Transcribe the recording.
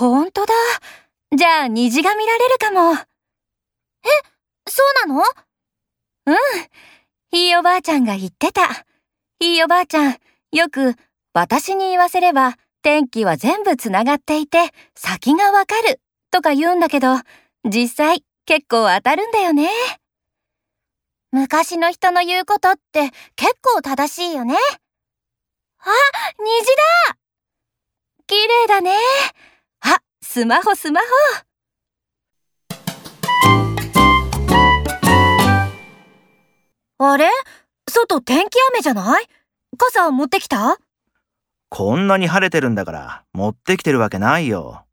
ほんとだ。じゃあ虹が見られるかも。え、そうなの？うん。ひいおばあちゃんが言ってた。ひいおばあちゃん、よく、私に言わせれば、天気は全部つながっていて、先がわかる、とか言うんだけど、実際、結構当たるんだよね。昔の人の言うことって結構正しいよね。あ、虹だ綺麗だね。スマホスマホ。あれ？外天気雨じゃない？傘持ってきた？こんなに晴れてるんだから持ってきてるわけないよ。